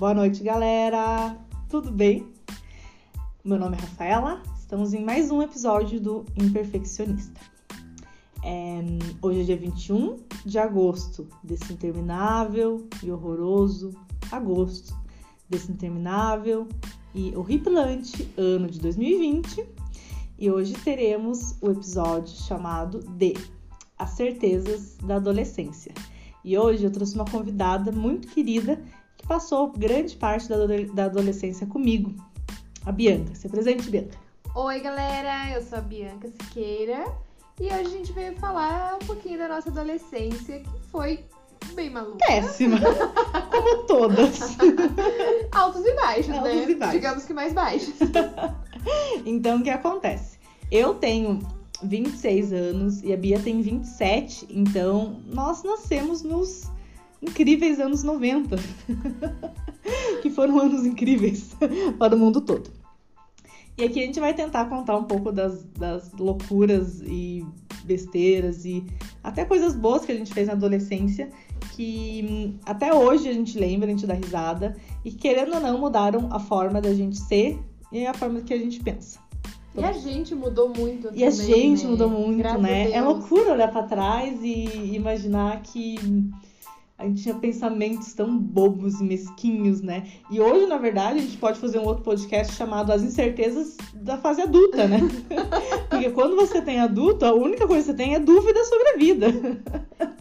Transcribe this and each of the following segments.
Boa noite, galera! Tudo bem? Meu nome é Rafaela, estamos em mais um episódio do Imperfeccionista. É, hoje é dia 21 de agosto desse interminável e horroroso agosto desse interminável e horripilante ano de 2020. E hoje teremos o episódio chamado de As Certezas da Adolescência. E hoje eu trouxe uma convidada muito querida que passou grande parte da, adolescência comigo, a Bianca. Se presente, Bianca. Oi, galera, eu sou a Bianca Siqueira e hoje a gente veio falar um pouquinho da nossa adolescência, que foi bem maluca. Péssima, como todas. Altos e baixos, Altos né? e baixos. Digamos que mais baixos. então, o que acontece? Eu tenho 26 anos e a Bia tem 27, então nós nascemos nos incríveis anos 90. que foram anos incríveis para o mundo todo. E aqui a gente vai tentar contar um pouco das, das loucuras e besteiras e até coisas boas que a gente fez na adolescência, que hum, até hoje a gente lembra, a gente dá risada, e querendo ou não mudaram a forma da gente ser e a forma que a gente pensa. E a gente mudou muito E a também, gente né? mudou muito, Graças né? a É loucura olhar pra trás e imaginar que a gente tinha pensamentos tão bobos e mesquinhos, né? E hoje, na verdade, a gente pode fazer um outro podcast chamado As Incertezas da Fase Adulta, né? Porque quando você tem adulto, a única coisa que você tem é dúvida sobre a vida.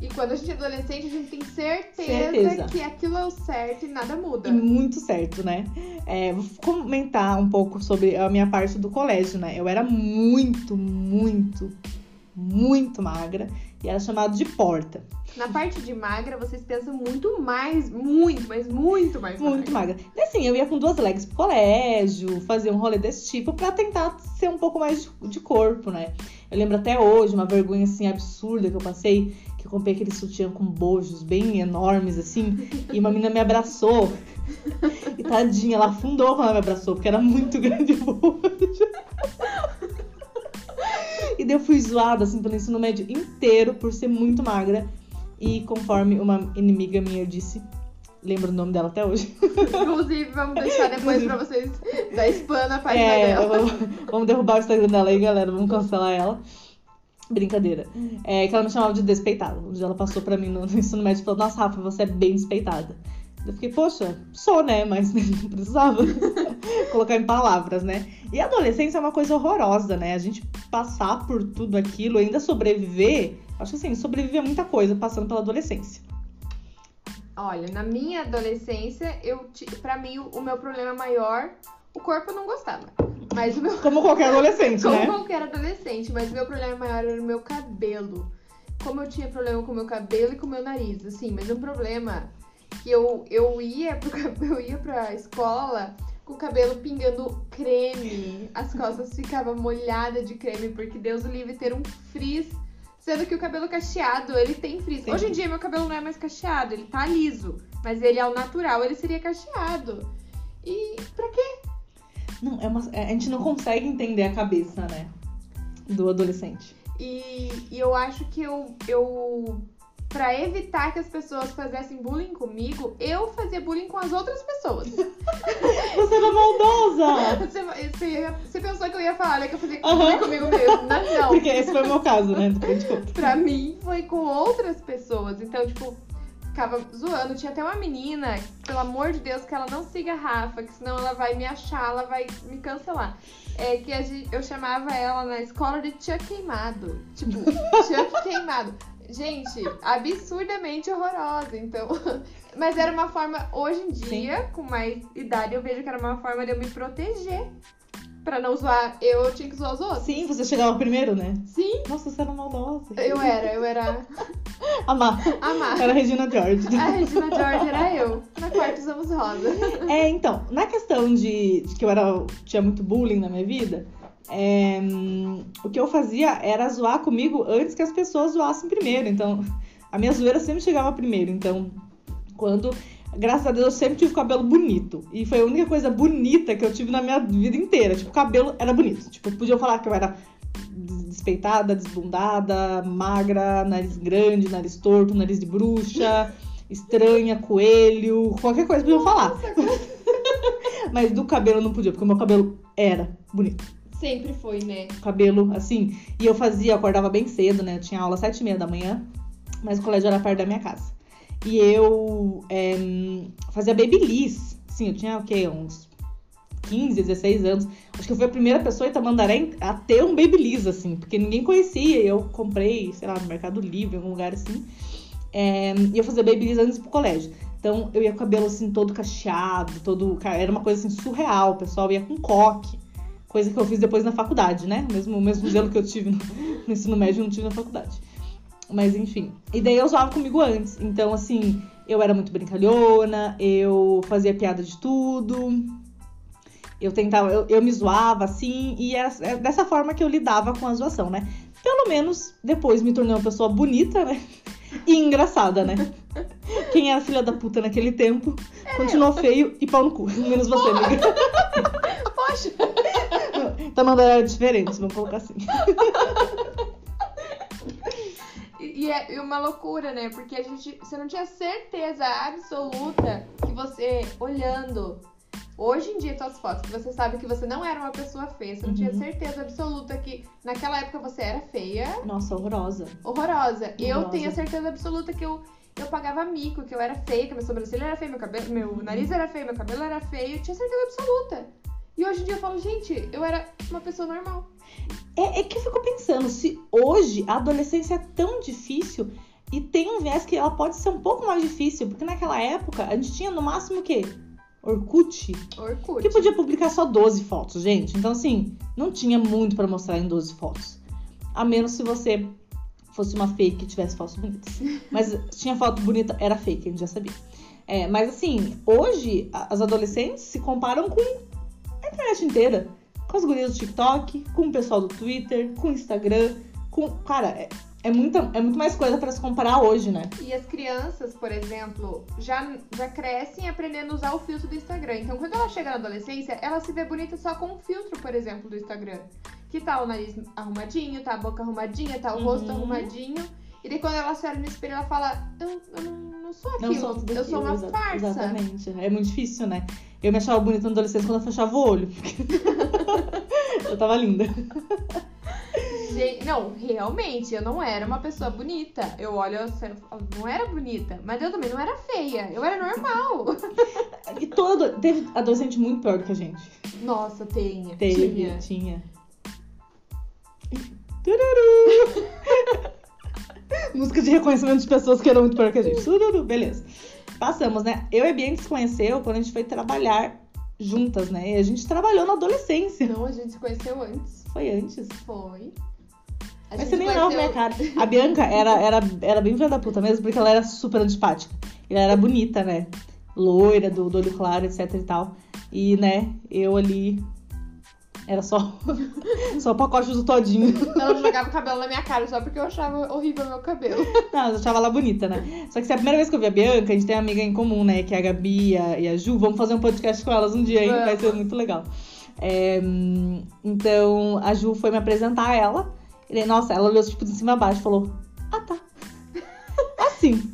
E quando a gente é adolescente, a gente tem certeza, Certeza. que aquilo é o certo e nada muda. E muito certo, né? É, vou comentar um pouco sobre a minha parte do colégio, né? Eu era muito, muito, muito magra e era chamado de porta. Na parte de magra, vocês pensam muito mais, muito, mas muito mais Muito magra. magra. E assim, eu ia com duas legs pro colégio, fazer um rolê desse tipo pra tentar ser um pouco mais de, de corpo, né? Eu lembro até hoje uma vergonha assim absurda que eu passei, que eu comprei aquele sutiã com bojos bem enormes assim, e uma menina me abraçou. E tadinha, ela afundou quando ela me abraçou, porque era muito grande o bojo. Daí eu fui zoada assim pelo ensino médio inteiro por ser muito magra. E conforme uma inimiga minha disse, lembro o nome dela até hoje. Inclusive, vamos deixar depois pra vocês dar spam na página É, dela. vamos, vamos derrubar o Instagram dela aí, galera. Vamos cancelar ela. Brincadeira. É que ela me chamava de despeitada. Um dia ela passou pra mim no, no ensino médio e falou: Nossa, Rafa, você é bem despeitada. Eu fiquei, poxa, sou, né? Mas não precisava colocar em palavras, né? E a adolescência é uma coisa horrorosa, né? A gente passar por tudo aquilo, ainda sobreviver. Acho que assim, sobreviver a muita coisa passando pela adolescência. Olha, na minha adolescência, eu pra mim, o meu problema maior, o corpo eu não gostava. Mas o meu. Como qualquer adolescente, Como né? qualquer adolescente, mas o meu problema maior era o meu cabelo. Como eu tinha problema com o meu cabelo e com o meu nariz, assim, mas um problema que eu, eu ia pro eu ia pra escola com o cabelo pingando creme. As costas ficavam molhadas de creme, porque Deus o livre ter um frizz. Sendo que o cabelo cacheado, ele tem frizz. Sim. Hoje em dia meu cabelo não é mais cacheado, ele tá liso. Mas ele ao natural, ele seria cacheado. E pra quê? Não, é uma, é- a gente não consegue entender a cabeça, né? Do adolescente. E, e eu acho que eu, eu para evitar que as pessoas fizessem bullying comigo, eu fazia bullying com as outras pessoas. Você era maldosa! Você, você, você pensou que eu ia falar né, que eu fazia bullying comigo mesmo, mas não. Porque esse foi o meu caso, né? Pra mim foi com outras pessoas. Então, tipo, ficava zoando. Tinha até uma menina, pelo amor de Deus, que ela não siga a Rafa, que senão ela vai me achar, ela vai me cancelar. É que eu chamava ela na escola de Chuck queimado. Tipo, Chuck queimado. Gente, absurdamente horrorosa. Então. Mas era uma forma, hoje em dia, com mais idade, eu vejo que era uma forma de eu me proteger. Pra não zoar eu, eu tinha que zoar os outros. Sim, você chegava primeiro, né? Sim, Nossa, você era maldosa. eu era, eu era Amar. a Má. Era a Regina George. A Regina George era eu. Na quarta usamos rosa. É, então, na questão de, de que eu era, tinha muito bullying na minha vida, é, hum, o que eu fazia era zoar comigo antes que as pessoas zoassem primeiro. Então, a minha zoeira sempre chegava primeiro. Então, quando. Graças a Deus eu sempre tive cabelo bonito. E foi a única coisa bonita que eu tive na minha vida inteira. Tipo, o cabelo era bonito. Tipo, podiam falar que eu era despeitada, desbundada, magra, nariz grande, nariz torto, nariz de bruxa. estranha, coelho, qualquer coisa podiam falar. Mas do cabelo não podia, porque o meu cabelo era bonito. Sempre foi, né? Cabelo, assim. E eu fazia, eu acordava bem cedo, né? Eu tinha aula às sete e meia da manhã, mas o colégio era perto da minha casa. E eu é, fazia babyliss. Sim, eu tinha o quê? Uns 15, 16 anos. Acho que eu fui a primeira pessoa em Tamandaré a ter um babyliss, assim, porque ninguém conhecia. E eu comprei, sei lá, no Mercado Livre, em algum lugar assim. É, e eu fazia babyliss antes pro colégio. Então eu ia com o cabelo assim todo cacheado, todo. Era uma coisa assim surreal. O pessoal ia com coque. Coisa que eu fiz depois na faculdade, né? O mesmo, o mesmo modelo que eu tive no, no ensino médio, eu não tive na faculdade. Mas enfim. E daí eu usava comigo antes. Então, assim, eu era muito brincalhona, eu fazia piada de tudo. Eu tentava, eu, eu me zoava, assim, e era, era dessa forma que eu lidava com a zoação, né? Pelo menos depois me tornei uma pessoa bonita, né? E engraçada, né? Quem era filha da puta naquele tempo continuou feio e pau no cu. Menos você, amiga. Poxa! Tá mandando era diferente, vamos colocar assim. E e é uma loucura, né? Porque a gente, você não tinha certeza absoluta que você, olhando hoje em dia suas fotos, que você sabe que você não era uma pessoa feia, você não tinha Uhum. certeza absoluta que naquela época você era feia, Nossa, horrorosa. horrorosa. Eu Horrorosa. tenho a certeza absoluta que eu, eu pagava mico, que eu era feia, que minha sobrancelha era feia, meu cabelo, meu nariz era feio, meu cabelo era feio, eu tinha certeza absoluta. E hoje em dia eu falo, gente, eu era uma pessoa normal. É, é que eu fico pensando, se hoje a adolescência é tão difícil e tem um viés que ela pode ser um pouco mais difícil, porque naquela época a gente tinha no máximo o quê? Orkut, Orkut. que podia publicar só 12 fotos, gente. Então, assim, não tinha muito pra mostrar em 12 fotos. A menos se você fosse uma fake que tivesse fotos bonitas. Mas tinha foto bonita, era fake, a gente já sabia. É, mas assim, hoje as adolescentes se comparam com internet inteira. Com as gurias do TikTok, com o pessoal do Twitter, com o Instagram, com. Cara, é, é, muita, é muito mais coisa pra se comparar hoje, né? E as crianças, por exemplo, já, já crescem aprendendo a usar o filtro do Instagram. Então, quando ela chega na adolescência, ela se vê bonita só com o filtro, por exemplo, do Instagram. Que tá o nariz arrumadinho, tá a boca arrumadinha, tá o Uhum. rosto arrumadinho. E daí, quando ela se olha no espelho, ela fala: Eu, eu não, sou aquilo, Não sou tudo eu sou uma aquilo, exa- farsa. Exatamente. É muito difícil, né? Eu me achava bonita na adolescência quando eu fechava o olho. eu tava linda. Gente, não, realmente, eu não era uma pessoa bonita. Eu olho, eu falo, não era bonita, mas eu também não era feia. Eu era normal. E todo. Teve adolescente muito pior do que a gente. Nossa, tenha. Teve, Tinha. tinha. Tururu! Música de reconhecimento de pessoas que eram muito pior que a gente. Beleza. Passamos, né? Eu e a Bia a gente se conheceu quando a gente foi trabalhar juntas, né? E a gente trabalhou na adolescência. Não, a gente se conheceu antes. Foi antes. Foi. A Mas você nem conheceu- minha cara. A Bianca era, era, era bem filha da puta mesmo, porque ela era super antipática. Ela era bonita, né? Loira, do, do olho claro, etc e tal. E, né, eu ali. Era só, só o pacote do todinho. Ela jogava o cabelo na minha cara só porque eu achava horrível meu cabelo. Não, eu achava ela bonita, né? Só que se é a primeira vez que eu vi a Bianca, a gente tem uma amiga em comum, né? Que é a Gabi e a, e a Ju. Vamos fazer um podcast com elas um dia, hein? Vai ser muito legal. É, então, a Ju foi me apresentar a ela. E nossa, ela olhou tipo de cima a baixo e falou: Ah, tá. Assim.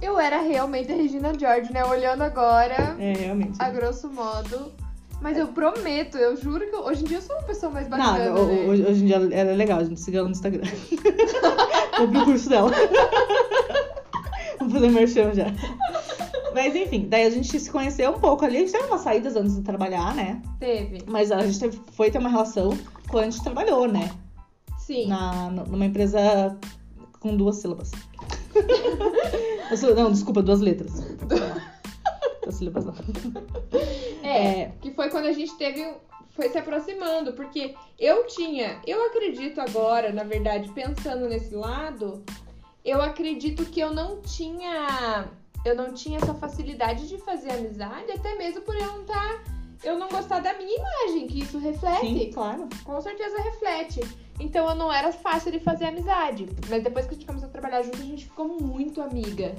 Eu era realmente a Regina George, né? Olhando agora, É, realmente. a grosso modo. Mas eu prometo, eu juro que hoje em dia eu sou uma pessoa mais bacana, Nada, né? hoje, hoje em dia ela é legal, a gente siga ela no Instagram. Vou pro curso dela. Vamos fazer merchan já. Mas enfim, daí a gente se conheceu um pouco ali. A gente teve umas saídas antes de trabalhar, né? Teve. Mas a gente teve- foi ter uma relação quando a gente trabalhou, né? Sim. Na, numa empresa com duas sílabas. não, desculpa, duas letras. Duas sílabas não. É, É. que foi quando a gente teve. Foi se aproximando, porque eu tinha. Eu acredito agora, na verdade, pensando nesse lado, eu acredito que eu não tinha. Eu não tinha essa facilidade de fazer amizade, até mesmo por eu não estar. Eu não gostar da minha imagem, que isso reflete. Sim, claro. Com certeza reflete. Então eu não era fácil de fazer amizade. Mas depois que a gente começou a trabalhar junto, a gente ficou muito amiga.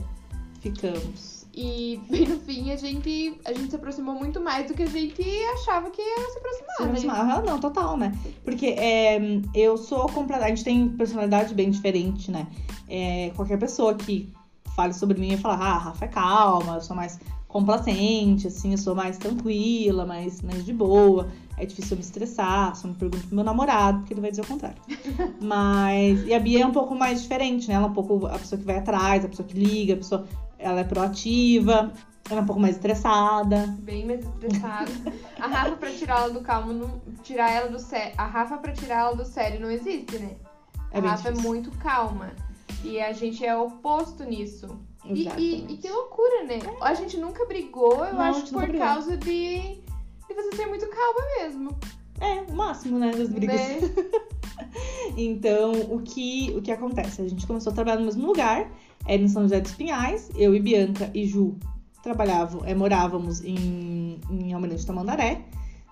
Ficamos. E bem no fim a gente, a gente se aproximou muito mais do que a gente achava que ia se aproximar, Sim, né? mas, ah, não, total, né? Porque é, eu sou completa. A gente tem personalidade bem diferente, né? É, qualquer pessoa que fale sobre mim e falar, ah, a Rafa é calma, eu sou mais complacente, assim, eu sou mais tranquila, mais, mais de boa. É difícil eu me estressar, só me pergunto pro meu namorado, porque ele vai dizer o contrário. Mas. E a Bia é um pouco mais diferente, né? Ela é um pouco a pessoa que vai atrás, a pessoa que liga, a pessoa. Ela é proativa, ela é um pouco mais estressada. Bem mais estressada. a Rafa pra tirar ela do calmo, não, tirar ela do sério. A Rafa pra tirar ela do sério não existe, né? É a Rafa é difícil. muito calma. E a gente é oposto nisso. E, e, e que loucura, né? A gente nunca brigou, eu Não, acho, por brigou. causa de, de você ser muito calma mesmo. É, o máximo, né, das brigas. Né? Então, o que, o que acontece? A gente começou a trabalhar no mesmo lugar, era em São José dos Pinhais, eu e Bianca e Ju trabalhavam, é, morávamos em, em Almirante Tamandaré,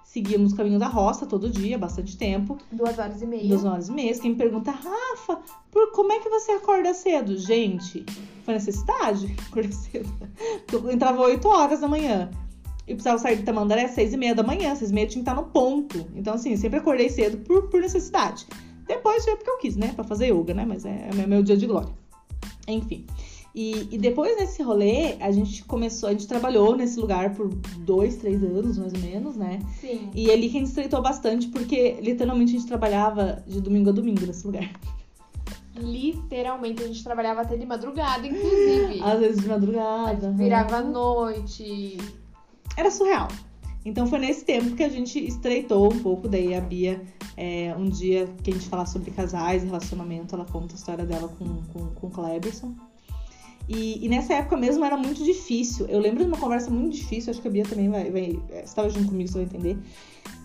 seguíamos o caminho da roça todo dia, bastante tempo, Duas horas e meia. duas horas e meia. Quem me pergunta, Rafa, por, como é que você acorda cedo? Gente, foi necessidade acordar cedo. Eu entrava 8 horas da manhã. E precisava sair de Tamandaré às 6 e meia da manhã. 6 e meia tinha que estar no ponto. Então, assim, sempre acordei cedo por, por necessidade. Depois foi porque eu quis, né? Pra fazer yoga, né? Mas é, é meu- dia de glória. Enfim. E, e depois desse rolê, a gente começou, a gente trabalhou nesse lugar por dois, três anos, mais ou menos, né? Sim. E ali que a gente estreitou bastante, porque literalmente a gente trabalhava de domingo a domingo nesse lugar. Literalmente, a gente trabalhava até de madrugada, inclusive. Às vezes de madrugada. Virava à aham. noite. Era surreal. Então foi nesse tempo que a gente estreitou um pouco. Daí a Bia, é, um dia que a gente falar sobre casais relacionamento, ela conta a história dela com, com, com o Kleberson. E, e nessa época mesmo era muito difícil. Eu lembro de uma conversa muito difícil, acho que a Bia também vai. vai é, estava junto comigo, você vai entender.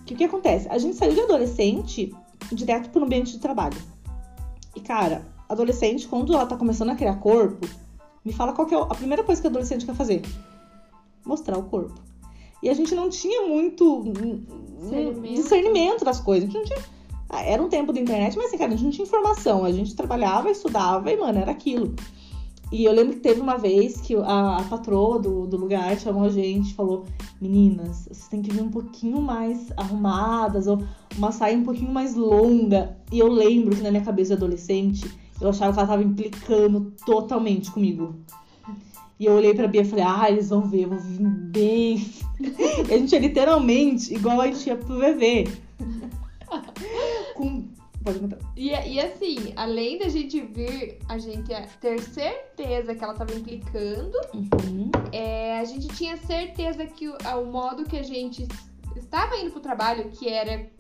Que o que acontece? A gente saiu de adolescente direto pro ambiente de trabalho. E, cara, adolescente, quando ela tá começando a criar corpo, me fala qual é a primeira coisa que a adolescente quer fazer: mostrar o corpo. E a gente não tinha muito Discernimento. discernimento das coisas. A gente não tinha. ah, Era um tempo da internet, mas assim, cara, a gente não tinha informação. A gente trabalhava, estudava e, mano, era aquilo. E eu lembro que teve uma vez que a, a patroa do, do lugar chamou a gente e falou: Meninas, vocês têm que vir um pouquinho mais arrumadas, ou uma saia um pouquinho mais longa. E eu lembro que na minha cabeça de adolescente, eu achava que ela tava implicando totalmente comigo. E eu olhei pra Bia e falei, ah, eles vão ver, eu vou vir bem. E a gente é literalmente igual a gente ia pro VV. Com. Pode contar. E, e assim, além da gente vir, a gente ter certeza que ela tava implicando, Uhum. é, a gente tinha certeza que o, o modo que a gente estava indo pro trabalho, que era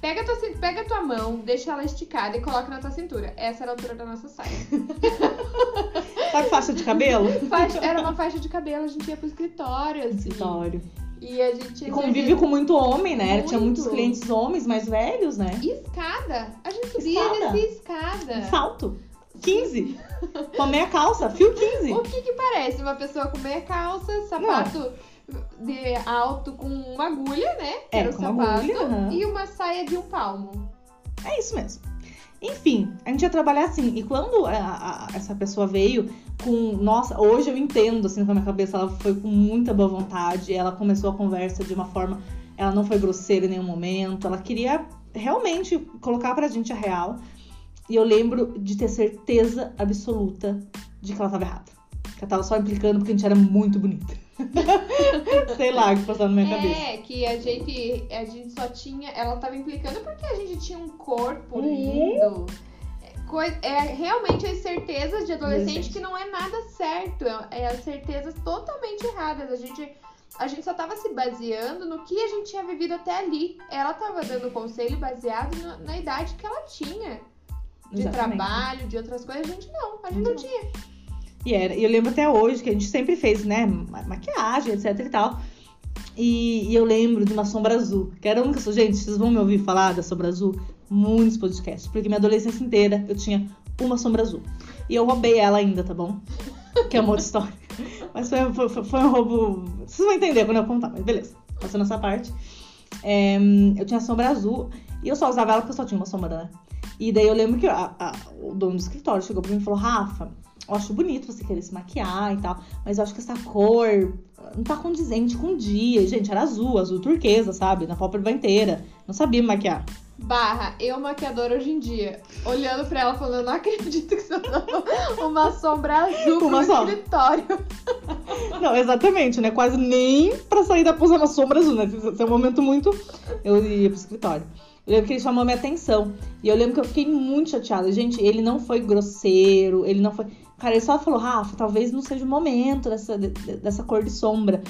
pega a tua, pega a tua mão, deixa ela esticada e coloca na tua cintura. Essa era a altura da nossa saia. Sabe faixa de cabelo? Faixa- era uma faixa de cabelo, a gente ia pro escritório, assim. Escritório. E a gente E tinha convive com muito homem, né? Tinha Muito. muitos clientes homens mais velhos, né? E escada. A gente subia Escada. escada. Salto. 15. Com meia calça, fio 15. O que que parece? Uma pessoa com meia calça, sapato de alto com uma agulha, né? Que É, era o sapato. agulha, aham. E uma saia de um palmo. É isso mesmo. Enfim, a gente ia trabalhar assim. E quando a- a- essa pessoa veio com. Nossa, hoje eu entendo, assim, com a minha cabeça, ela foi com muita boa vontade. Ela começou a conversa de uma forma. Ela não foi grosseira em nenhum momento. Ela queria realmente colocar pra gente a real. E eu lembro de ter certeza absoluta de que ela tava errada. Ela tava só implicando porque a gente era muito bonita. Sei lá o que passava na minha cabeça. É, que a gente, a gente só tinha. Ela tava implicando porque a gente tinha um corpo Uhum. lindo. É, coi- É realmente as certezas de adolescente que não é nada certo. É, é as certezas totalmente erradas. A gente. A gente só tava se baseando no que a gente tinha vivido até ali. Ela tava dando conselho baseado na, na idade que ela tinha. De Exatamente. trabalho, de outras coisas. A gente não. A gente não tinha. E, era, eu lembro até hoje que a gente sempre fez, né, ma- maquiagem, etc e tal. E, e eu lembro de uma sombra azul, que era a única. Gente, vocês vão me ouvir falar da sombra azul? Muitos podcasts, porque minha adolescência inteira eu tinha uma sombra azul. E eu roubei ela ainda, tá bom? Que é uma outra história. Mas foi, foi- foi um roubo. Vocês vão entender quando eu contar, mas beleza. Passando essa parte. É, eu tinha sombra azul e eu só usava ela porque eu só tinha uma sombra, né? E daí eu lembro que a- a- o dono do escritório chegou pra mim e falou: Rafa, eu acho bonito você querer se maquiar e tal, mas eu acho que essa cor não tá condizente com o dia. Gente, era azul, azul turquesa, sabe? Na pálpebra inteira. Não sabia maquiar. Barra, eu maquiadora hoje em dia. Olhando pra ela falando, eu não acredito que você usou uma sombra azul Uma pro só. escritório. Não, exatamente, né? Quase nem pra sair da usando a sombra azul, né? Esse é um momento muito. Eu ia pro escritório. Eu lembro que ele chamou minha atenção. E eu lembro que eu fiquei muito chateada. Gente, ele não foi grosseiro, ele não foi. Cara, ele só falou, Rafa, talvez não seja o momento dessa, de- dessa cor de sombra.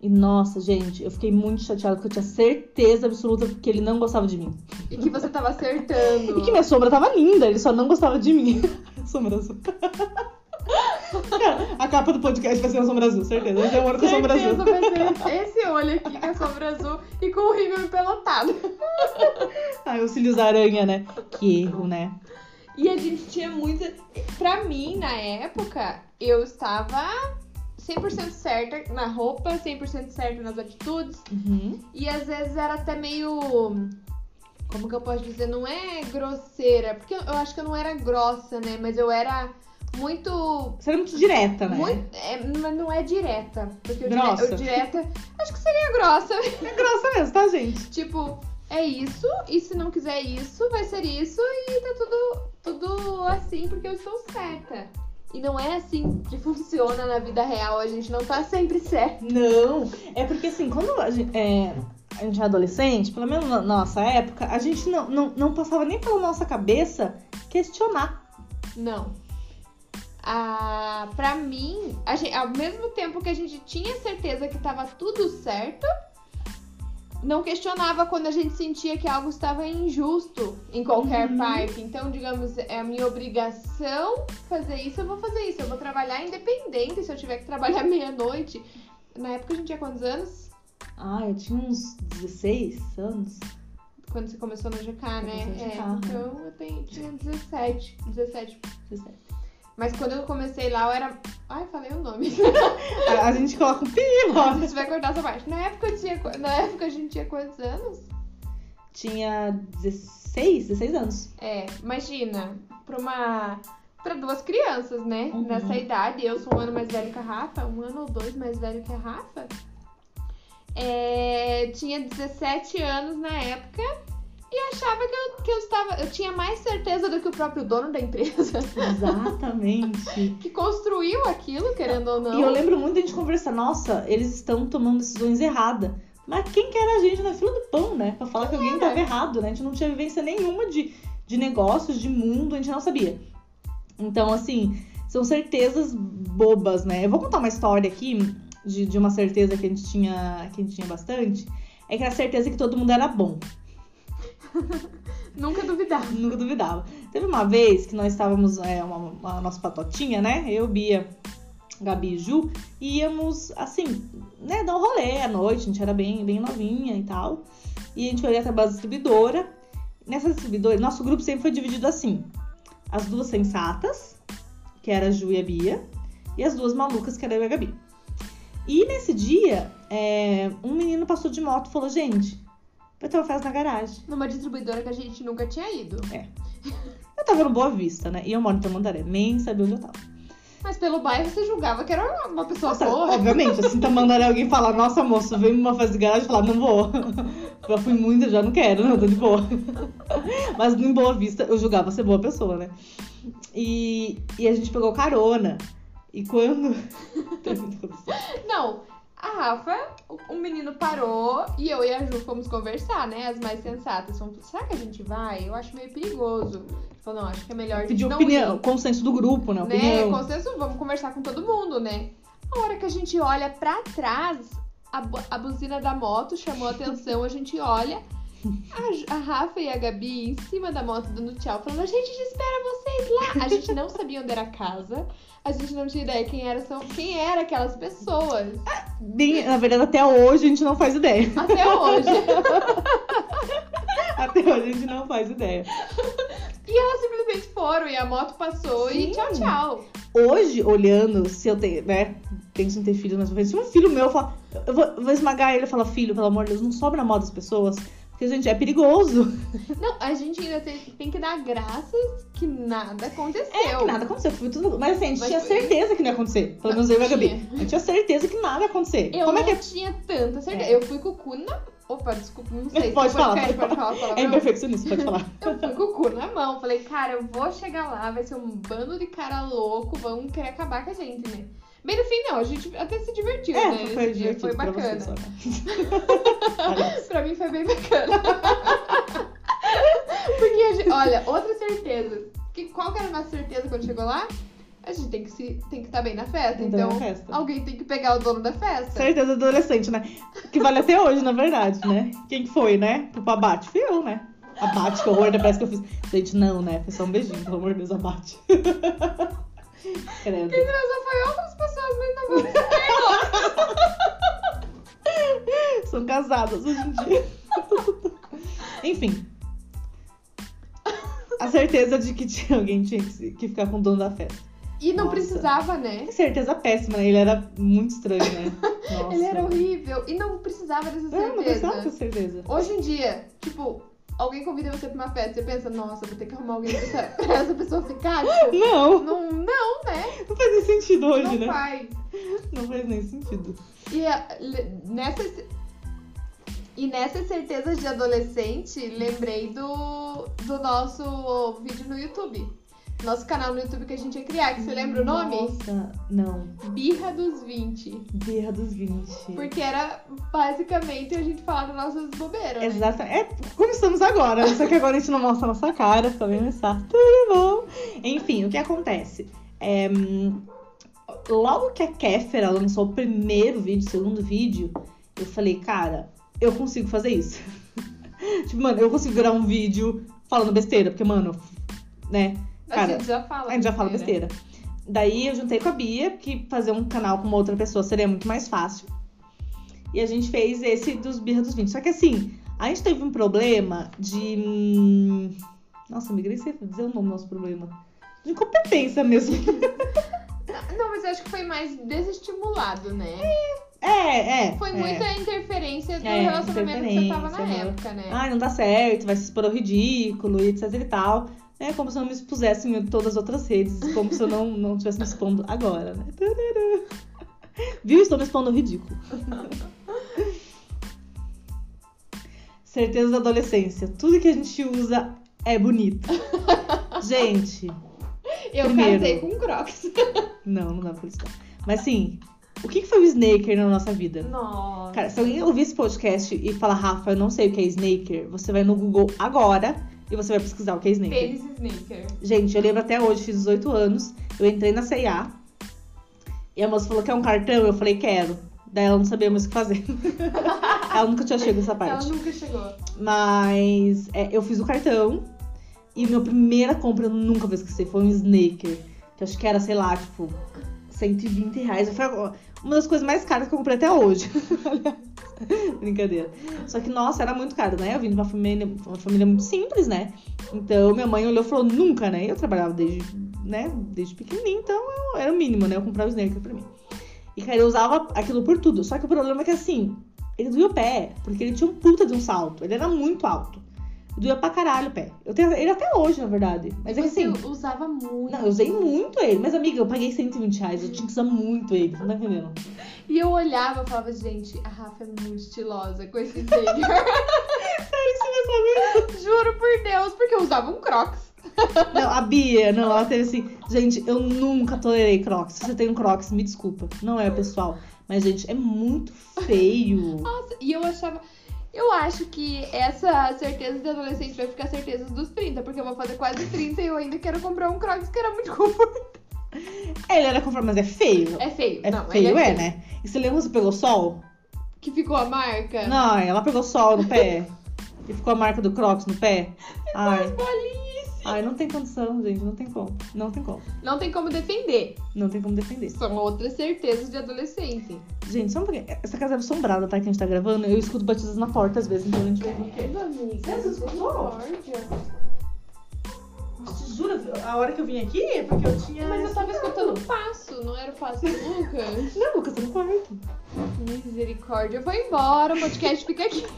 E nossa, gente, eu fiquei muito chateada porque eu tinha certeza absoluta que ele não gostava de mim. E que você tava acertando. E que minha sombra tava linda, ele só não gostava de mim. sombra azul. A capa do podcast vai ser uma sombra azul, certeza. É o olho com a sombra azul. Certeza vai ser esse olho aqui com a sombra azul e com o rímel empelotado. Ai, os cílios aranha, né? Que erro, né? E a gente tinha muita. Pra mim, na época, eu estava 100% certa na roupa, 100% certa nas atitudes. Uhum. E às vezes era até meio. Como que eu posso dizer? Não é grosseira. Porque eu acho que eu não era grossa, né? Mas eu era muito. Era muito direta, né? muito é, mas não é direta. Porque o, Grossa. o direta. Acho que seria grossa. É grossa mesmo, tá, gente? Tipo, é isso, e se não quiser isso, vai ser isso, e tá tudo, tudo assim porque eu estou certa. E não é assim que funciona na vida real, a gente não tá sempre certo. Não, é porque assim, quando a gente, é, a gente é adolescente, pelo menos na nossa época, a gente não, não, não passava nem pela nossa cabeça questionar. Não. Ah, pra mim, gente- ao mesmo tempo que a gente tinha certeza que tava tudo certo, não questionava quando a gente sentia que algo estava injusto em qualquer Uhum. parte. Então, digamos, é a minha obrigação fazer isso, eu vou fazer isso. Eu vou trabalhar independente se eu tiver que trabalhar meia-noite. Na época a gente tinha quantos anos? Ah, eu tinha uns 16 anos. Quando você começou no GK, né? No É, GK, né? então eu tenho, tinha 17. 17 17. Mas quando eu comecei lá, eu era. Ai, falei o nome. A, a gente coloca um pi, A gente vai cortar essa parte. Na época, eu tinha, na época a gente tinha quantos anos? Tinha 16, 16 anos. É, imagina, pra uma. Pra duas crianças, né? Uhum. Nessa idade, eu sou um ano mais velho que a Rafa, um ano ou dois mais velho que a Rafa. É, tinha 17 anos na época e achava que eu, que eu estava. Eu tinha mais certeza do que o próprio dono da empresa, Exatamente. que construiu aquilo, querendo ou não. E eu lembro muito da gente conversar, nossa, eles estão tomando decisões erradas. Mas quem que era a gente na fila do pão, né? Pra falar que alguém tava errado, né? A gente não tinha vivência nenhuma de, de negócios, de mundo, a gente não sabia. Então, assim, são certezas bobas, né? Eu vou contar uma história aqui de, de uma certeza que a gente tinha, que a gente tinha bastante. É que era a certeza que todo mundo era bom. Nunca duvidava. Nunca duvidava. Teve uma vez que nós estávamos, é, uma, uma nossa patotinha, né? Eu, Bia, Gabi e Ju, íamos, assim, né, dar um rolê à noite, a gente era bem, bem novinha e tal. E a gente foi até a distribuidora. Nessa distribuidora, nosso grupo sempre foi dividido assim: as duas sensatas, que era a Ju e a Bia, e as duas malucas, que era eu e a Gabi. E nesse dia, é, um menino passou de moto e falou: gente, ter uma festa na garagem. Numa distribuidora que a gente nunca tinha ido. Eu tava no Boa Vista, né? E eu moro em Tamandaré, nem sabia onde eu tava. Mas pelo bairro você julgava que era uma pessoa Nossa, boa. obviamente, assim, Tamandaré alguém falar, nossa moça, vem numa festa de garagem e falar, não vou. Já fui muito, já não quero, não, tô de boa. Mas em Boa Vista eu julgava ser boa pessoa, né? E, e a gente pegou carona. E quando. Não, a Rafa, o- menino parou e eu e a Ju fomos conversar, né? As mais sensatas. Fomos, será que a gente vai? Eu acho meio perigoso. Falou, não, acho que é melhor a gente Pedir não opinião, ir. consenso do grupo, né? Né? Opinião. Consenso, vamos conversar com todo mundo, né? A hora que a gente olha pra trás, a, bu- a buzina da moto chamou a atenção, a gente olha. A, a Rafa e a Gabi em cima da moto dando tchau, falando: a gente espera vocês lá. A gente não sabia onde era a casa, a gente não tinha ideia quem era, são, quem era aquelas pessoas. Na verdade, até hoje a gente não faz ideia. Até hoje. Até hoje a gente não faz ideia. E elas simplesmente foram e a moto passou e Sim. tchau, tchau. Hoje, olhando, se eu tenho, né? Penso em ter filhos, mas se um filho meu fala, eu vou, eu vou esmagar ele e falar, filho, pelo amor de Deus, não sobe na mão das pessoas. Porque, gente, é perigoso. Não, a gente ainda tem, tem que dar graças que nada aconteceu. É que nada aconteceu, foi tudo. Mas assim, a gente Mas tinha foi- certeza que não ia acontecer. Pelo menos eu e a Gabi. A gente tinha certeza que nada ia acontecer. Eu Como não é que é? tinha tanta certeza. É. Eu fui com o cu na, Opa, desculpa, não sei. Pode se falar, pode pode falar É palavrão. imperfeccionista, pode falar. Eu fui com o cu na mão. Falei, cara, eu vou chegar lá, vai ser um bando de cara louco, vão querer acabar com a gente, né? Bem no fim, não, a gente até se divertiu, É, né? foi, esse foi divertido bacana. né? Pra mim foi bem bacana. Porque, a gente, olha, outra certeza. Que, qual que era a nossa certeza quando chegou lá? A gente tem que se, tem que estar bem na festa. Tem estar então, festa. alguém tem que pegar o dono da festa. Certeza adolescente, né? Que vale até hoje, na verdade, né? Quem que foi, né? Pro abate? Fui eu, né? Abate, que horror, parece que eu fiz. Gente, não, né? Foi só um beijinho, pelo amor de Deus, abate. Credo. Quem transou foi outras pessoas, mas não vamos São casadas hoje em dia. Enfim. A certeza de que tinha alguém tinha que, ficar com o dono da festa. E não Nossa. precisava, né? Certeza péssima, né? Ele era muito estranho, né? Nossa. Ele era horrível. E não precisava dessa Não, não precisava certeza. ter certeza. Hoje em dia, tipo, alguém convida você pra uma festa, você pensa, nossa, vou ter que arrumar alguém pra essa, pra essa pessoa ficar. Tipo, Não, não, não, né? não faz nem sentido hoje, não né? faz. Não faz nem sentido. E a- le- nessas, e nessas certezas de adolescente, lembrei do, do nosso vídeo no YouTube. Nosso canal no YouTube que a gente ia criar, que você lembra o nome? Nossa, não. Birra dos 20. Birra dos 20. Porque era basicamente a gente falar das nossas bobeiras. Né? Exato. É como estamos agora. Só que agora a gente não mostra a nossa cara, bem mais fácil. Tudo bom. Enfim, o que acontece? É, logo que a Kéfera lançou o primeiro vídeo, o segundo vídeo, eu falei, cara, eu consigo fazer isso. tipo, mano, eu consigo virar um vídeo falando besteira, porque, mano, né? A Cara, gente já fala. A gente já fala besteira. Daí eu juntei com a Bia, que fazer um canal com uma outra pessoa seria muito mais fácil. E a gente fez esse dos Birra dos 20. Só que assim, a gente teve um problema de. hum, Nossa, me nem sei dizer o nome do nosso problema. De incompetência mesmo. Não, mas eu acho que foi mais desestimulado, né? É, é. Foi é. muita interferência do É, relacionamento que você tava na interferência, época, né? Ai, não dá certo, vai se expor ao ridículo e etc e tal. É como se eu não me expusesse em todas as outras redes, como se eu não, não estivesse me expondo agora, né? Tururu. Viu? Estou me expondo ridículo. Certeza da adolescência. Tudo que a gente usa é bonito. Gente, eu primeiro. casei com Crocs. não, não dá pra acreditar. Mas assim, o que foi o Snaker na nossa vida? Nossa. Cara, se alguém ouvir esse podcast e falar, Rafa, eu não sei o que é Snaker, você vai no Google agora e você vai pesquisar o que é Snaker. Pênis Sneaker. Gente, eu lembro até hoje, fiz 18 anos, eu entrei na C&A e a moça falou que é um cartão, eu falei, quero. Daí ela não sabia mais o que fazer. ela nunca tinha chegado nessa Ela parte. nunca chegou. Mas é, eu fiz o cartão e minha primeira compra eu nunca vou esquecer, foi um Snaker. Que acho que era, sei lá, tipo, 120 reais. Foi uma das coisas mais caras que eu comprei até hoje. Brincadeira. Só que, nossa, era muito caro, né? Eu vim de uma família, uma família muito simples, né? Então, minha mãe olhou e falou, nunca, né? Eu trabalhava desde, né, desde pequenininho, então eu- era o mínimo, né? Eu comprava o Snaker pra mim. E, cara, eu usava aquilo por tudo. Só que o problema é que, assim, ele doía o pé, porque ele tinha um puta de um salto. Ele era muito alto. Doía pra caralho o pé. Eu tenho ele até hoje, na verdade. Mas é que, Você assim... usava muito. Não, eu usei muito ele. Mas, amiga, eu paguei 120 reais. Eu tinha que usar muito ele. Você não tá entendendo? E eu olhava e falava, gente, a Rafa é muito estilosa com esse Snaker. Juro por Deus, porque eu usava um Crocs. Não, a Bia, não, ela teve assim. Gente, eu nunca tolerei Crocs. Se você tem um Crocs, me desculpa. Não é, pessoal. Mas, gente, é muito feio. Nossa, e eu achava. Eu acho que essa certeza de adolescente vai ficar certeza dos 30, porque eu vou fazer quase 30 e eu ainda quero comprar um Crocs que era muito confortável. Ele era conforme, mas é feio. É feio. É não, feio, ele é, né? E você lembra você pegou sol? Que ficou a marca. Não, ela pegou sol no pé. e ficou a marca do Crocs no pé. Ai, Bolinhas. Ai, não tem condição, gente. Não tem como. Não tem como. Não tem como defender. Não tem como defender. São outras certezas de adolescente. Gente, só um pouquinho. Essa casa é assombrada, tá? Que a gente tá gravando. Eu escuto batidas na porta às vezes, então a gente vai. Você escutou? Juro, a hora que eu vim aqui é porque eu tinha. Mas eu tava escutando o passo, não era o passo do Lucas? Não, Lucas, tá no quarto. Misericórdia. Eu vou embora, o podcast fica aqui.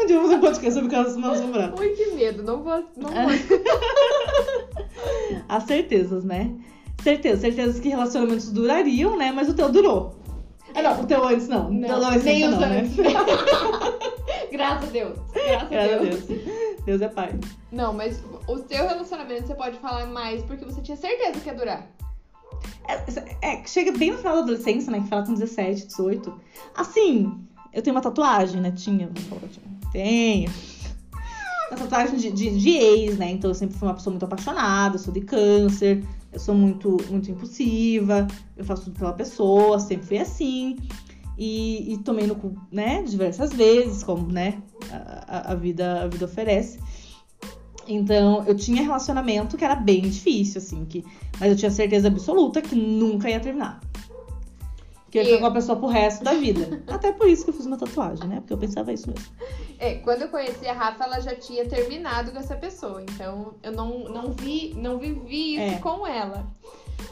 Um dia eu vou fazer um podcast sobre casas mal assombradas. Ui, que medo. Não vou. Não vou. As certezas, né? Certeza, certezas que relacionamentos durariam, né? Mas o teu durou. Ah, não, o teu antes não. O teu Não, adolescente nem os não, né? antes. Graças a Deus. Graças, Graças a a Deus. Deus. Deus é pai. Não, mas o seu relacionamento você pode falar mais porque você tinha certeza que ia durar. É, é, chega bem no final da adolescência, né? Que fala com 17, 18. Assim, eu tenho uma tatuagem, né? Tinha, vou falar, tinha. Tenho. Uma tatuagem de, de, de ex, né? Então eu sempre fui uma pessoa muito apaixonada, sou de câncer, eu sou muito, muito impulsiva, eu faço tudo pela pessoa, sempre fui assim. E, e tomei no cu, né? Diversas vezes, como, né? A- a vida, a vida oferece. Então, eu tinha relacionamento que era bem difícil, assim, que, mas eu tinha certeza absoluta que nunca ia terminar. Que eu ia ficar com a pessoa pro resto da vida. Até por isso que eu fiz uma tatuagem, né? Porque eu pensava isso mesmo. É, quando eu conheci a Rafa, ela já tinha terminado com essa pessoa. Então eu não, não vi, não vivi isso É. com ela.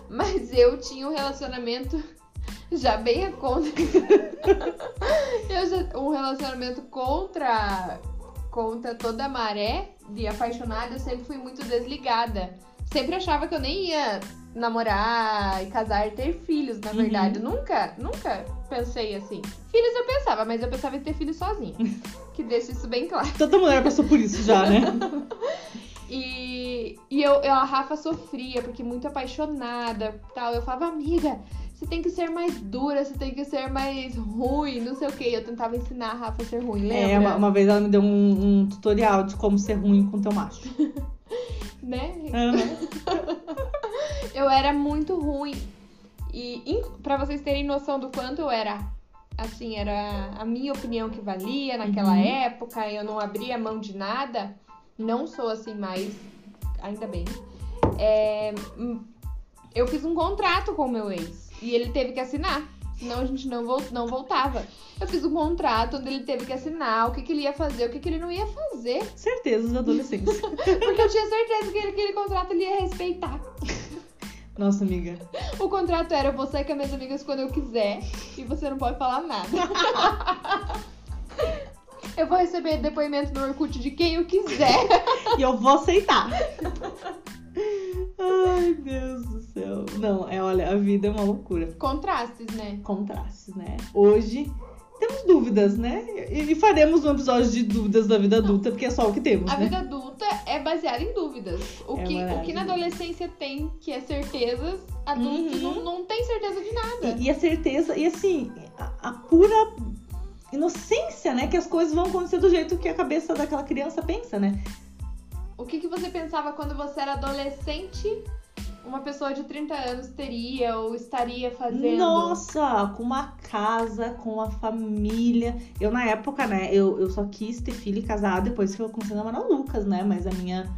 Mas eu tinha um relacionamento já bem a contra. eu já, um relacionamento contra contra toda a maré de apaixonada, eu sempre fui muito desligada. Sempre achava que eu nem ia namorar e casar e ter filhos, na Uhum. verdade. Nunca, nunca pensei assim. Filhos eu pensava, mas eu pensava em ter filhos sozinha. que deixa isso bem claro. Toda mulher passou por isso já, né? E, e eu, eu- a Rafa sofria, porque muito apaixonada tal. Eu falava, amiga, você tem que ser mais dura, você tem que ser mais ruim, não sei o que. Eu tentava ensinar a Rafa a ser ruim, lembra? É, uma, uma vez ela me deu um, um tutorial de como ser ruim com teu macho. Né? Aham. Eu era muito ruim. E pra vocês terem noção do quanto eu era, assim, era a minha opinião que valia naquela Uhum. época, eu não abria mão de nada. Não sou assim mais, ainda bem. É, hum, eu fiz um contrato com o meu ex e ele teve que assinar. Senão a gente não, não voltava. Eu fiz um contrato onde ele teve que assinar o que, que ele ia fazer, o que, que ele não ia fazer. Certezas da adolescência. Porque eu tinha certeza que ele- aquele contrato ele ia respeitar. Nossa, amiga. O contrato era eu vou sair com as minhas amigas quando eu quiser e você não pode falar nada. eu vou receber depoimento no Orkut de quem eu quiser. E eu vou aceitar. Ai, Deus do Não, é, olha, a vida é uma loucura. Contrastes, né? Contrastes, né? Hoje temos dúvidas, né? E, e faremos um episódio de dúvidas da vida adulta, porque é só o que temos, A né? vida adulta é baseada em dúvidas. O, É que, o que na adolescência tem, que é certezas, adulto Uhum. não, não tem certeza de nada. E, e a certeza, e assim, a, a pura inocência, né? Que as coisas vão acontecer do jeito que a cabeça daquela criança pensa, né? O que, que você pensava quando você era adolescente? Uma pessoa de 30 anos teria ou estaria fazendo? Nossa, com uma casa, com a família. Eu, na época, né, eu, eu só quis ter filho e casar depois que eu comecei a namorar o Lucas, né? Mas a minha,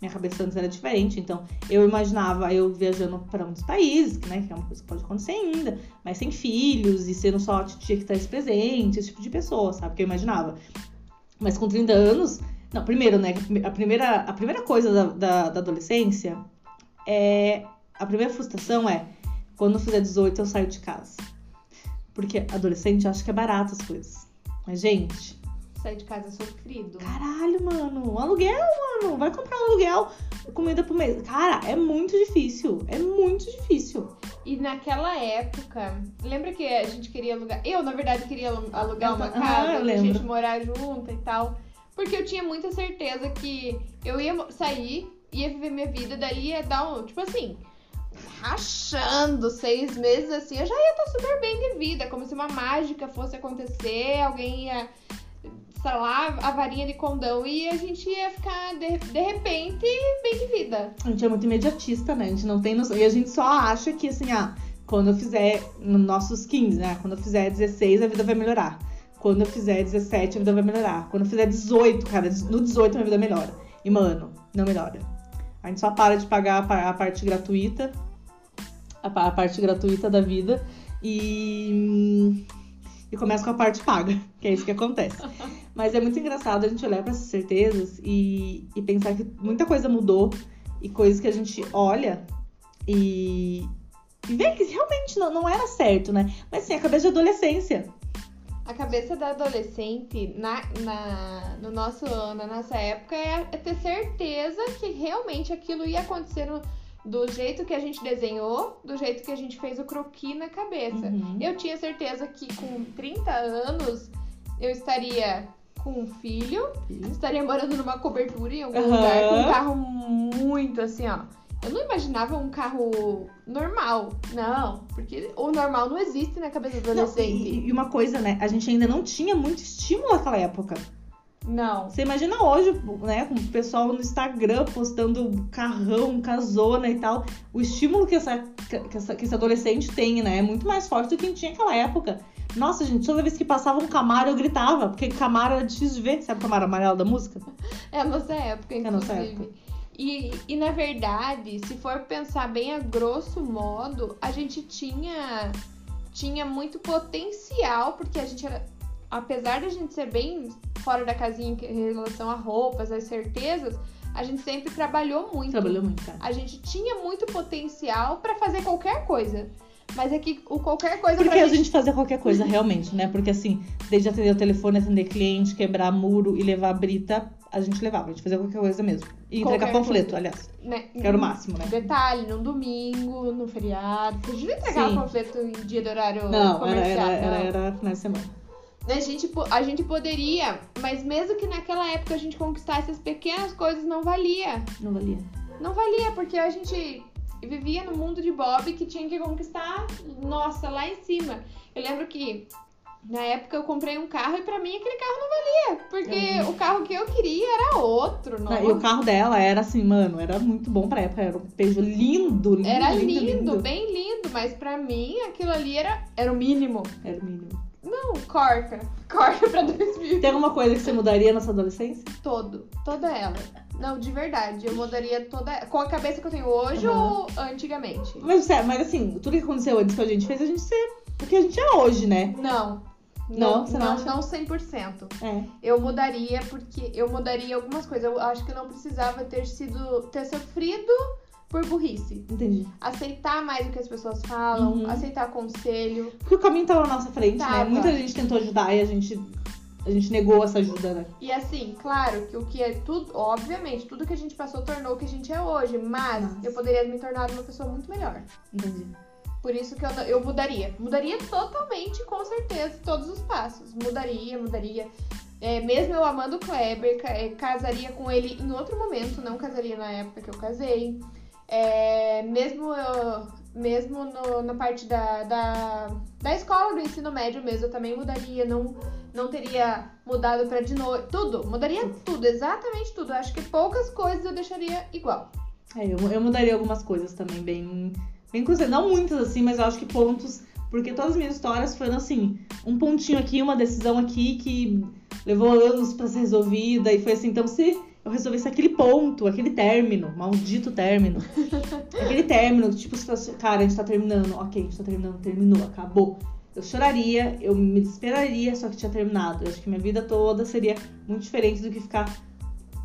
minha cabeça antes era diferente. Então, eu imaginava eu viajando pra muitos países, né? Que é uma coisa que pode acontecer ainda, mas sem filhos e sendo só a titia que traz presente, esse tipo de pessoa, sabe? Que eu imaginava. Mas com 30 anos. Não, primeiro, né? A primeira, a primeira coisa da, da, da adolescência é. A primeira frustração é quando eu fizer 18 eu saio de casa. Porque adolescente acha que é barato as coisas. Mas, gente, Sair de casa é sofrido. caralho, mano. Aluguel, mano. Vai comprar um aluguel, comida pro mês. Cara, é muito difícil. É muito difícil. E naquela época, lembra que a gente queria alugar? Eu, na verdade, queria alu- alugar uma Ah, casa eu pra gente morar junto e tal. Porque eu tinha muita certeza que eu ia sair, ia viver minha vida, daí ia dar um, tipo assim, rachando seis meses assim, eu já ia estar super bem de vida, como se uma mágica fosse acontecer, alguém ia estralar a varinha de condão e a gente ia ficar, de, de repente, bem de vida. A gente é muito imediatista, né? A gente não tem noção. E a gente só acha que, assim, ah, quando eu fizer nos nossos 15, né? Quando eu fizer 16, a vida vai melhorar. Quando eu fizer 17, a vida vai melhorar. Quando eu fizer 18, cara, no 18 a minha vida melhora. E, mano, não melhora. A gente só para de pagar a pa- a parte gratuita, a parte gratuita da vida e, e começa com a parte paga, que é isso que acontece. Mas é muito engraçado a gente olhar para essas certezas e, e pensar que muita coisa mudou e coisas que a gente olha e, e vê que realmente não, não era certo, né? Mas sim, a cabeça de adolescência. A cabeça da adolescente na, na- no nosso na nossa época é, é ter certeza que realmente aquilo ia acontecer no- do jeito que a gente desenhou, do jeito que a gente fez o croquis na cabeça. Uhum. Eu tinha certeza que com 30 anos eu estaria com um filho, estaria morando numa cobertura em algum Aham. lugar com um carro muito assim, ó. Eu não imaginava um carro normal. Não, porque o normal não existe na cabeça do Não, adolescente. e, e uma coisa, né? A gente ainda não tinha muito estímulo naquela época. Não. Você imagina hoje, né, com o pessoal no Instagram postando carrão, casona e tal. O estímulo que, essa, que, essa- que esse adolescente tem, né? É muito mais forte do que tinha naquela época. Nossa, gente, toda vez que passava um Camaro eu gritava, porque Camaro era difícil de ver. Sabe o Camaro amarelo da música? É a nossa época, É a inclusive. nossa época. E, e na verdade, se for pensar bem a grosso modo, a gente tinha tinha muito potencial, porque a gente era. Apesar de a gente ser bem fora da casinha em relação a roupas, as certezas, a gente sempre trabalhou muito. Trabalhou muito, cara. A gente tinha muito potencial pra fazer qualquer coisa. Mas é que o qualquer coisa Porque a gente fazia qualquer coisa, realmente, né? Porque assim, desde atender o telefone, atender cliente, quebrar muro e levar a brita, a gente levava. A gente fazia qualquer coisa mesmo. E entregar Qualquer panfleto, aliás. né, Que era o máximo, né? Detalhe, num domingo, no feriado. Você devia entregar Sim. o panfleto em dia de horário Não, era, comercial. era, era, não. era final de semana. A gente, a gente poderia, mas mesmo que naquela época a gente conquistasse as pequenas coisas, não valia. Não valia. Não valia, porque a gente vivia no mundo de Bob que tinha que conquistar, nossa, lá em cima. Eu lembro que na época eu comprei um carro e pra mim aquele carro não valia, porque Uhum. o carro que eu queria era outro, Não, nossa. E o carro dela era assim, mano, era muito bom pra época. Era um Peugeot lindo, lindo. Era lindo, lindo, bem lindo, mas pra mim aquilo ali era, era o mínimo. Era o mínimo. Não, corca. Corca pra 2000. Tem alguma coisa que você mudaria na sua adolescência? Todo. Toda ela. Não, de verdade. Eu mudaria toda. Com a cabeça que eu tenho hoje Uhum. ou antigamente? Mas, mas assim, tudo que aconteceu antes que a gente fez, a gente ser o que a gente é hoje, né? Não. Não, Não, você não, não não 100%. É. Eu mudaria porque eu mudaria algumas coisas. Eu acho que eu não precisava ter sido ter sofrido por burrice. Entendi. Aceitar mais o que as pessoas falam, Uhum. aceitar conselho. Porque o caminho tava na nossa frente, né? Tava. Muita gente tentou ajudar e a gente, a gente negou essa ajuda, né? E assim, claro que o que é tudo, obviamente, tudo que a gente passou tornou o que a gente é hoje, mas Mas- eu poderia me tornar uma pessoa muito melhor. Entendi. Por isso que eu, eu mudaria. Mudaria totalmente, com certeza, todos os passos. Mudaria, mudaria. É, mesmo eu amando o Kleber, é, casaria com ele em outro momento, não casaria na época que eu casei. É, mesmo eu, mesmo no- na parte da, da, da escola, do ensino médio mesmo, eu também mudaria. Não, não teria mudado pra de novo. Tudo, mudaria tudo, exatamente tudo. Acho que poucas coisas eu deixaria igual. É, eu, eu mudaria algumas coisas também, bem. Cruzadas. Não muitas assim, mas eu acho que pontos. Porque todas as minhas histórias foram assim: um pontinho aqui, uma decisão aqui que levou anos pra ser resolvida. E foi assim, então se eu resolvesse aquele ponto, aquele término, maldito término. aquele término, tipo, se fosse, cara, a gente tá terminando, ok, a gente tá terminando, terminou, acabou. Eu choraria, eu me desesperaria, só que tinha terminado. Eu acho que minha vida toda seria muito diferente do que ficar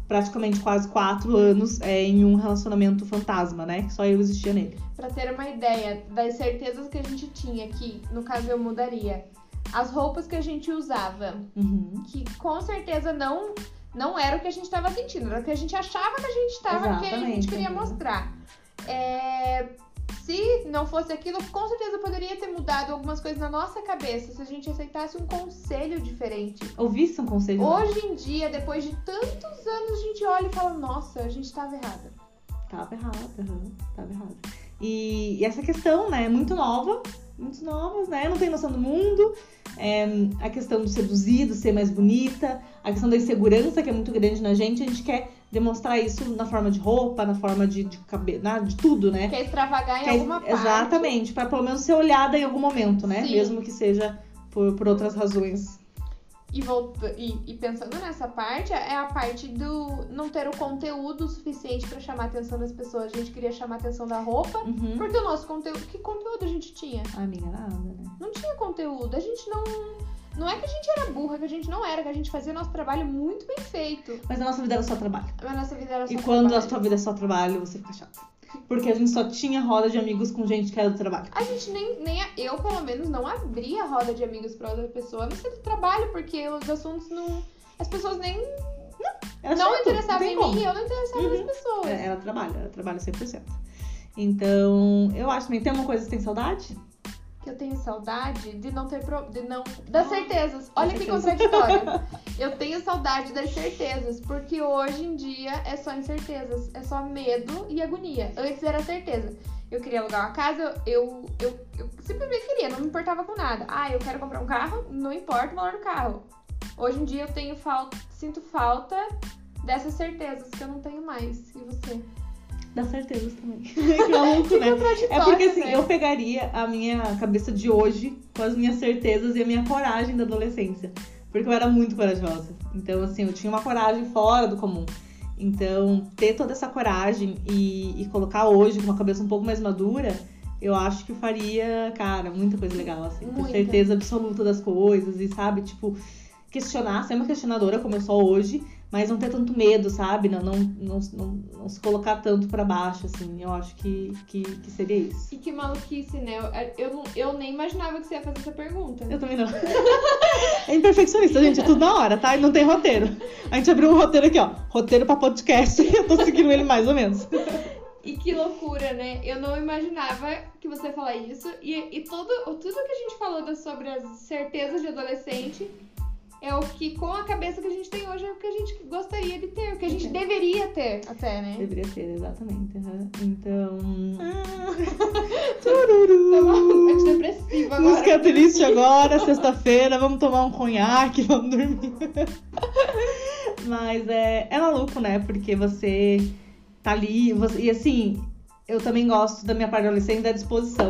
praticamente quase quatro anos é, em um relacionamento fantasma, né? Que só eu existia nele. Pra ter uma ideia das certezas que a gente tinha aqui, no caso eu mudaria. As roupas que a gente usava, Uhum. que com certeza não não era o que a gente estava sentindo, era o que a gente achava que a gente estava, que a gente queria mostrar. É, se não fosse aquilo, com certeza poderia ter mudado algumas coisas na nossa cabeça, se a gente aceitasse um conselho diferente. Ouvisse um conselho. Hoje em dia, depois de tantos anos, a gente olha e fala, nossa, a gente estava errada. Tava errado, uhum, tava errado. E, e essa questão, né, é muito nova, muito novas, né? Não tem noção do mundo. É, a questão do seduzir, do ser mais bonita, a questão da insegurança, que é muito grande na gente, a gente quer demonstrar isso na forma de roupa, na forma de, de cabelo, de tudo, né? Quer extravagar em Quer- alguma parte. Exatamente, pra pelo menos ser olhada em algum momento, né? Sim. Mesmo que seja por, por outras razões. E, volta, e, e pensando nessa parte, é a parte do não ter o conteúdo suficiente pra chamar a atenção das pessoas. A gente queria chamar a atenção da roupa, Uhum. porque o nosso conteúdo. Que conteúdo a gente tinha? Ah, amiga, nada, né? Não tinha conteúdo. A gente não. Não é que a gente era burra, que a gente não era, que a gente fazia nosso trabalho muito bem feito. Mas a nossa vida era só trabalho. A nossa vida era só E quando a trabalho. sua vida é só trabalho, você fica chato. Porque a gente só tinha roda de amigos com gente que era do trabalho. A gente nem, nem. Eu, pelo menos, não abria a roda de amigos pra outra pessoa, a não ser do trabalho, porque os assuntos não. As pessoas nem. Era não chato, interessavam em como. mim, eu não interessava Uhum. nas pessoas. É, Era trabalho, era trabalho 100%. Então, eu acho também, tem uma coisa que você tem saudade? Que eu tenho saudade de não ter pro... de não das Ah, certezas. Olha que contraditório. eu tenho saudade das certezas, porque hoje em dia é só incertezas, é só medo e agonia. Antes era certeza. Eu queria alugar uma casa, eu, eu, eu simplesmente queria, não me importava com nada. Ah, eu quero comprar um carro, não importa o valor do carro. Hoje em dia eu tenho falta, sinto falta dessas certezas que eu não tenho mais. E você? Dá certezas também. que maluco, né? É porque assim, né? eu pegaria a minha cabeça de hoje com as minhas certezas e a minha coragem da adolescência. Porque eu era muito corajosa. Então, assim, eu tinha uma coragem fora do comum. Então, ter toda essa coragem e, e colocar hoje com uma cabeça um pouco mais madura, eu acho que faria, cara, muita coisa legal, assim. Ter Muita. certeza absoluta das coisas e, sabe, tipo, questionar, ser uma questionadora como eu sou hoje, mas não ter tanto medo, sabe? Não, não, não, não, não se colocar tanto pra baixo, assim. Eu acho que, que, que seria isso. E que maluquice, né? Eu, eu, eu nem imaginava que você ia fazer essa pergunta. Eu também não. É imperfeccionista, gente. É tudo na hora, tá? E não tem roteiro. A gente abriu um roteiro aqui, ó. Roteiro pra podcast. Eu tô seguindo ele mais ou menos. E que loucura, né? Eu não imaginava que você ia falar isso. E, e tudo, tudo que a gente falou sobre as certezas de adolescente é o que, com a cabeça que a gente tem hoje, é o que a gente gostaria de ter, o que a gente É. deveria ter até, né? Deveria ser, exatamente. aham. Então. Uma Tururu. depressiva agora. Música triste agora, sexta-feira, vamos tomar um conhaque, vamos dormir. Mas é, é maluco, né? Porque você tá ali, você- e assim, eu também gosto da minha parte adolescente da disposição.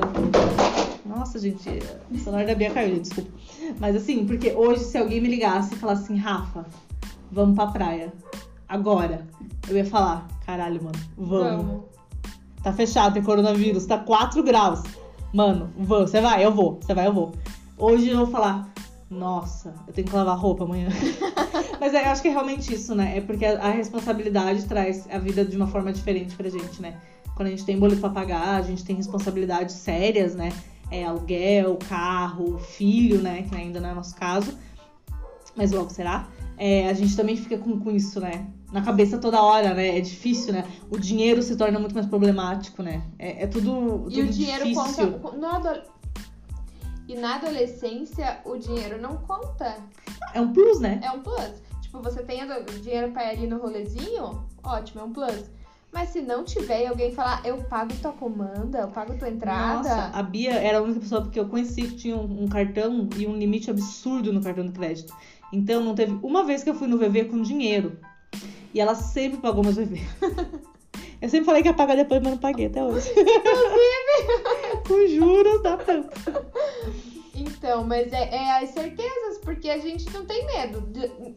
Nossa, gente, o celular da Bia caiu, desculpa. Mas assim, porque hoje se alguém me ligasse e falasse assim, Rafa, vamos pra praia, agora, eu ia falar, caralho, mano, vamos. Vamos. Tá fechado, tem coronavírus, tá 4 graus. Mano, vou, você vai, eu vou. Você vai, eu vou. Hoje eu vou falar, nossa, eu tenho que lavar roupa amanhã. Mas é, eu acho que é realmente isso, né? É porque a, a responsabilidade traz a vida de uma forma diferente pra gente, né? Quando a gente tem boleto pra pagar, a gente tem responsabilidades sérias, né? É aluguel, carro, filho, né? Que ainda não é nosso caso. Mas logo será. É, a gente também fica com, com isso, né? Na cabeça toda hora, né? É difícil, né? O dinheiro se torna muito mais problemático, né? É, é tudo, E o tudo dinheiro difícil. conta. No E na adolescência, o dinheiro não conta. É um plus, né? É um plus. Tipo, você tem dinheiro pra ir ali no rolezinho, ótimo, é um plus. Mas se não tiver e alguém falar, eu pago tua comanda, eu pago tua entrada. Nossa, a Bia era a única pessoa que eu conheci que tinha um, um cartão e um limite absurdo no cartão de crédito. Então não teve uma vez que eu fui no VV com dinheiro. E ela sempre pagou meus VV. Eu sempre falei que ia pagar depois, mas não paguei até hoje. Com juros dá tanto. Então, mas é, é as certezas, porque a gente não tem medo.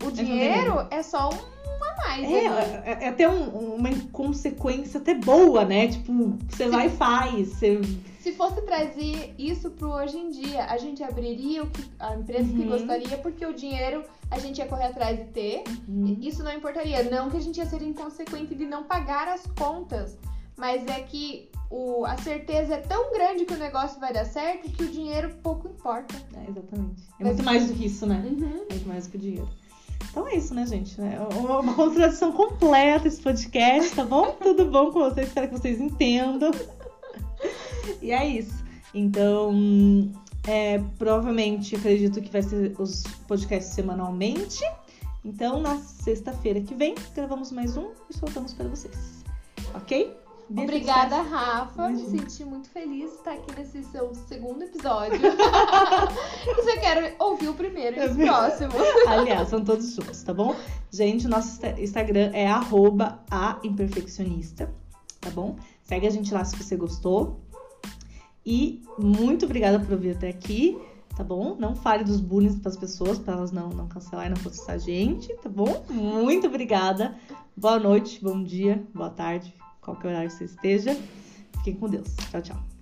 O dinheiro é só um mais. É, ali. é, é até um- uma inconsequência até boa, né? Tipo, você vai e faz. Você... Se fosse trazer isso pro hoje em dia, a gente abriria que, a empresa que Uhum. gostaria, porque o dinheiro a gente ia correr atrás de ter. Isso não importaria. Não que a gente ia ser inconsequente de não pagar as contas, mas é que o, a certeza é tão grande que o negócio vai dar certo que o dinheiro pouco importa. É, exatamente. É muito mais do que isso, né? Uhum. É muito mais do que o dinheiro. Então é isso, né, gente? É uma, contradição completa esse podcast, tá bom? Tudo bom com vocês? Espero que vocês entendam. E é isso. Então, é, provavelmente, acredito que vai ser os podcasts semanalmente. Então, na sexta-feira que vem, gravamos mais um e soltamos para vocês. Ok? Obrigada, Rafa. Me Imagina. senti muito feliz de estar aqui nesse seu segundo episódio. e você quer ouvir o primeiro e os verdade. próximos. Aliás, são todos juntos, tá bom? Gente, o nosso Insta- Instagram é arroba a imperfeccionista, tá bom? Segue a gente lá se você gostou. E muito obrigada por ouvir até aqui, tá bom? Não fale dos bullying pras pessoas, pra elas não, não cancelarem, não processar a gente, tá bom? Muito obrigada. Boa noite, bom dia, boa tarde, qualquer horário que você esteja. Fiquem com Deus. Tchau, tchau.